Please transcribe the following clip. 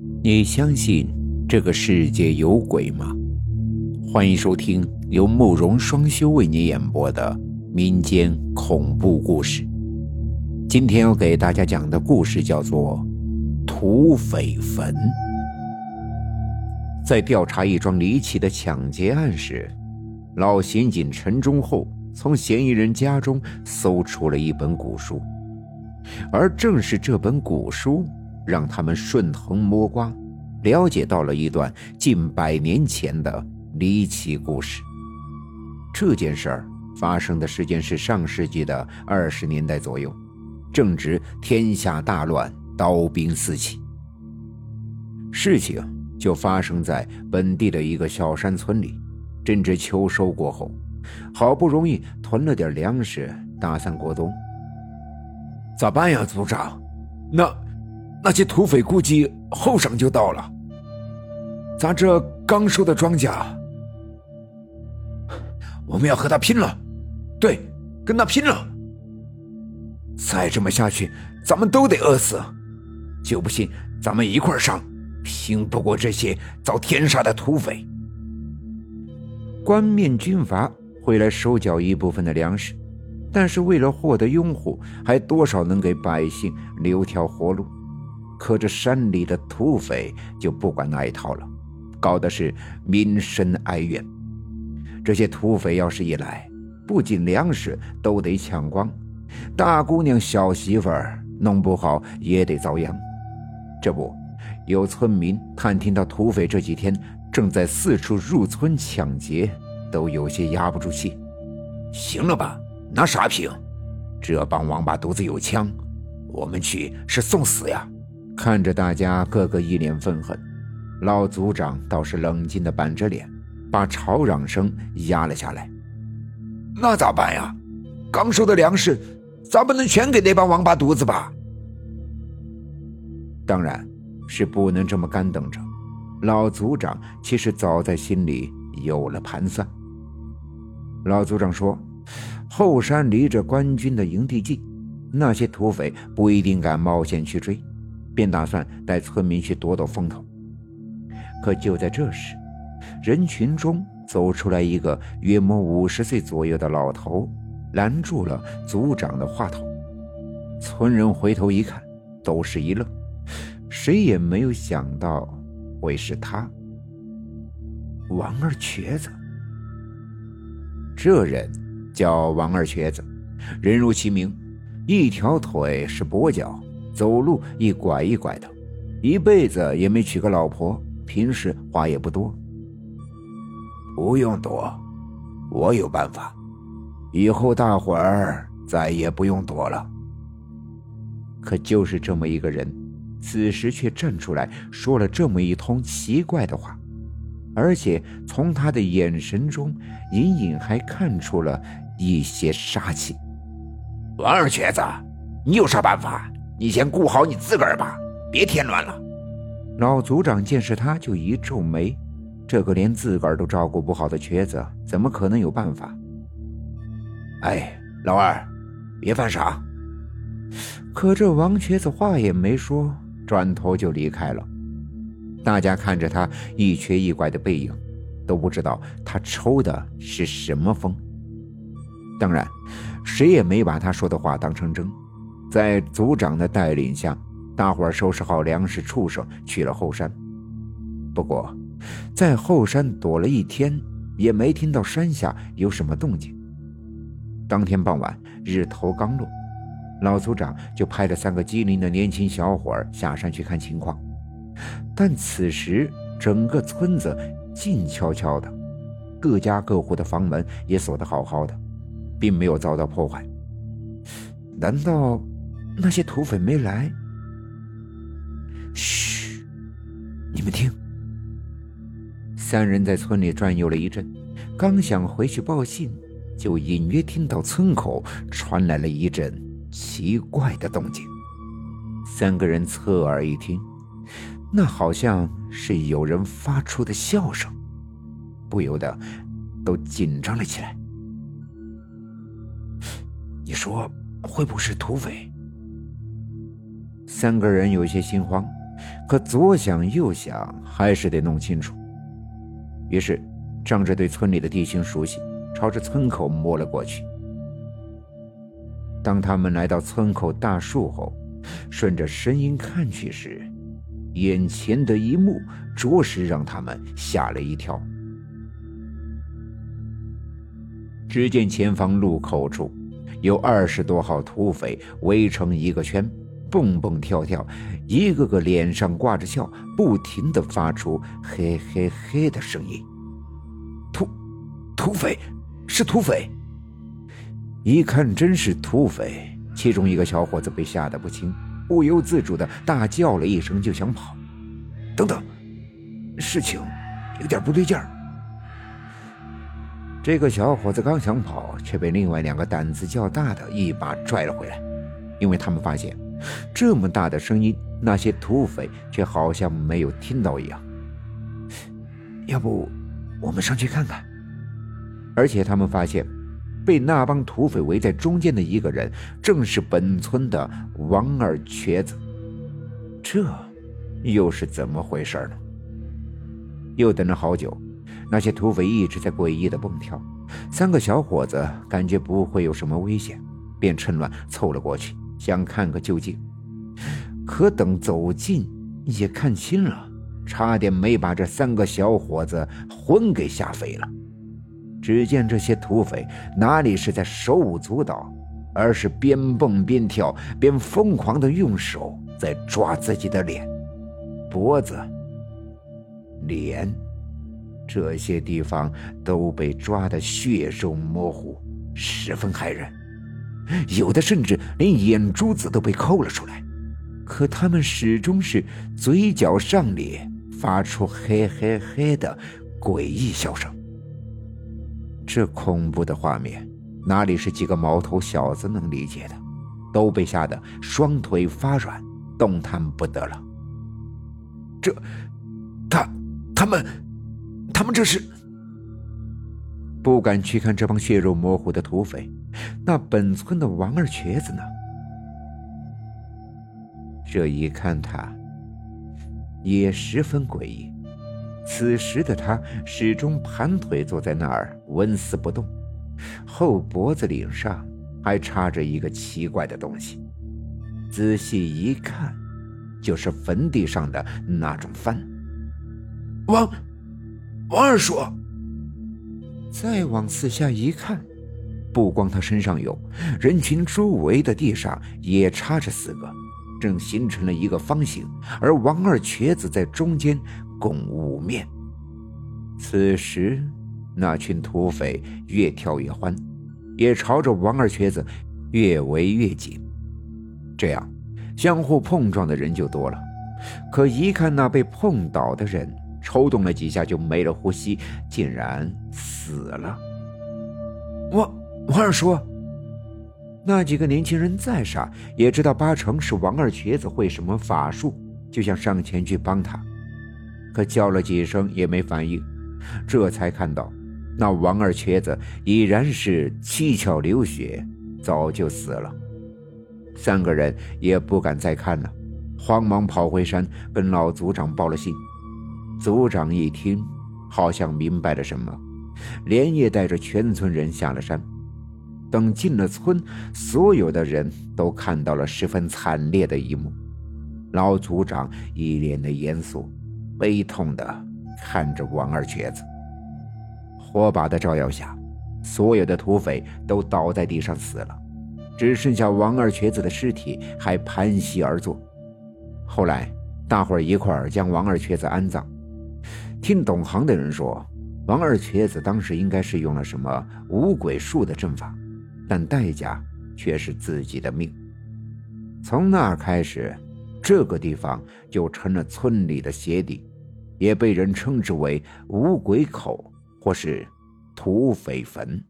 你相信这个世界有鬼吗？欢迎收听由慕容双修为你演播的民间恐怖故事。今天要给大家讲的故事叫做《土匪坟》。在调查一桩离奇的抢劫案时，老刑警陈忠厚从嫌疑人家中搜出了一本古书，而正是这本古书。让他们顺藤摸瓜，了解到了一段近百年前的离奇故事。这件事儿发生的时间是上世纪的二十年代左右，正值天下大乱，刀兵四起。事情就发生在本地的一个小山村里。正值秋收过后，好不容易囤了点粮食，打算过冬。咋办呀，组长？那……那些土匪估计后晌就到了，咱这刚收的庄稼，我们要和他拼了！对，跟他拼了！再这么下去，咱们都得饿死！就不信咱们一块上，拼不过这些遭天杀的土匪！官面军阀会来收缴一部分的粮食，但是为了获得拥护，还多少能给百姓留条活路。可这山里的土匪就不管那一套了，搞的是民生哀怨。这些土匪要是一来，不仅粮食都得抢光，大姑娘小媳妇儿弄不好也得遭殃。这不，有村民探听到土匪这几天正在四处入村抢劫，都有些压不住气。行了吧，拿啥凭？这帮王八犊子有枪，我们去是送死呀！看着大家个个一脸愤恨，老族长倒是冷静的板着脸，把吵嚷声压了下来。那咋办呀？刚收的粮食，咱不能全给那帮王八犊子吧？当然是不能这么干等着。老族长其实早在心里有了盘算。老族长说：“后山离着官军的营地近，那些土匪不一定敢冒险去追。”便打算带村民去躲躲风头，可就在这时，人群中走出来一个约莫五十岁左右的老头，拦住了族长的话头。村人回头一看，都是一愣，谁也没有想到会是他——王二瘸子。这人叫王二瘸子，人如其名，一条腿是跛脚。走路一拐一拐的，一辈子也没娶个老婆，平时话也不多。不用躲，我有办法，以后大伙儿再也不用躲了。可就是这么一个人，此时却站出来说了这么一通奇怪的话，而且从他的眼神中隐隐还看出了一些杀气。王二瘸子，你有啥办法？你先顾好你自个儿吧，别添乱了。老族长见是他，就一皱眉：这个连自个儿都照顾不好的瘸子，怎么可能有办法？哎，老二，别犯傻。可这王瘸子话也没说，转头就离开了。大家看着他一瘸一拐的背影，都不知道他抽的是什么风。当然，谁也没把他说的话当成真。在族长的带领下，大伙儿收拾好粮食、畜生，去了后山。不过，在后山躲了一天，也没听到山下有什么动静。当天傍晚，日头刚落，老族长就派了三个机灵的年轻小伙儿下山去看情况。但此时，整个村子静悄悄的，各家各户的房门也锁得好好的，并没有遭到破坏。难道？那些土匪没来。嘘，你们听。三人在村里转悠了一阵，刚想回去报信，就隐约听到村口传来了一阵奇怪的动静。三个人侧耳一听，那好像是有人发出的笑声，不由得都紧张了起来。你说会不会是土匪？三个人有些心慌，可左想右想，还是得弄清楚。于是，仗着对村里的地形熟悉，朝着村口摸了过去。当他们来到村口大树后，顺着声音看去时，眼前的一幕着实让他们吓了一跳。只见前方路口处，有二十多号土匪围成一个圈。蹦蹦跳跳，一个个脸上挂着笑，不停的发出“嘿嘿嘿”的声音。土土匪，是土匪！一看真是土匪，其中一个小伙子被吓得不轻，不由自主的大叫了一声，就想跑。等等，事情有点不对劲儿。这个小伙子刚想跑，却被另外两个胆子较大的一把拽了回来，因为他们发现。这么大的声音，那些土匪却好像没有听到一样。要不，我们上去看看？而且他们发现，被那帮土匪围在中间的一个人，正是本村的王二瘸子。这又是怎么回事呢？又等了好久，那些土匪一直在诡异的蹦跳。三个小伙子感觉不会有什么危险，便趁乱凑了过去。想看个究竟，可等走近也看清了，差点没把这三个小伙子魂给吓飞了。只见这些土匪哪里是在手舞足蹈，而是边蹦边跳，边疯狂的用手在抓自己的脸、脖子、脸，这些地方都被抓得血肉模糊，十分骇人。有的甚至连眼珠子都被抠了出来，可他们始终是嘴角上咧，发出嘿嘿嘿的诡异笑声。这恐怖的画面，哪里是几个毛头小子能理解的？都被吓得双腿发软，动弹不得了。这，他，他们，他们这是？不敢去看这帮血肉模糊的土匪。那本村的王二瘸子呢？这一看，他也十分诡异。此时的他始终盘腿坐在那儿，纹丝不动，后脖子领上还插着一个奇怪的东西。仔细一看，就是坟地上的那种幡。王王二叔，再往四下一看。不光他身上有，人群周围的地上也插着四个，正形成了一个方形，而王二瘸子在中间，共五面。此时，那群土匪越跳越欢，也朝着王二瘸子越围越紧，这样相互碰撞的人就多了。可一看那被碰倒的人，抽动了几下就没了呼吸，竟然死了。王。王二叔，那几个年轻人再傻，也知道八成是王二瘸子会什么法术，就想上前去帮他，可叫了几声也没反应，这才看到那王二瘸子已然是七窍流血，早就死了。三个人也不敢再看了，慌忙跑回山跟老族长报了信。族长一听，好像明白了什么，连夜带着全村人下了山。等进了村，所有的人都看到了十分惨烈的一幕。老族长一脸的严肃，悲痛的看着王二瘸子。火把的照耀下，所有的土匪都倒在地上死了，只剩下王二瘸子的尸体还盘膝而坐。后来，大伙儿一块儿将王二瘸子安葬。听懂行的人说，王二瘸子当时应该是用了什么五鬼术的阵法。但代价却是自己的命。从那开始，这个地方就成了村里的鞋底，也被人称之为“五鬼口”或是“土匪坟”。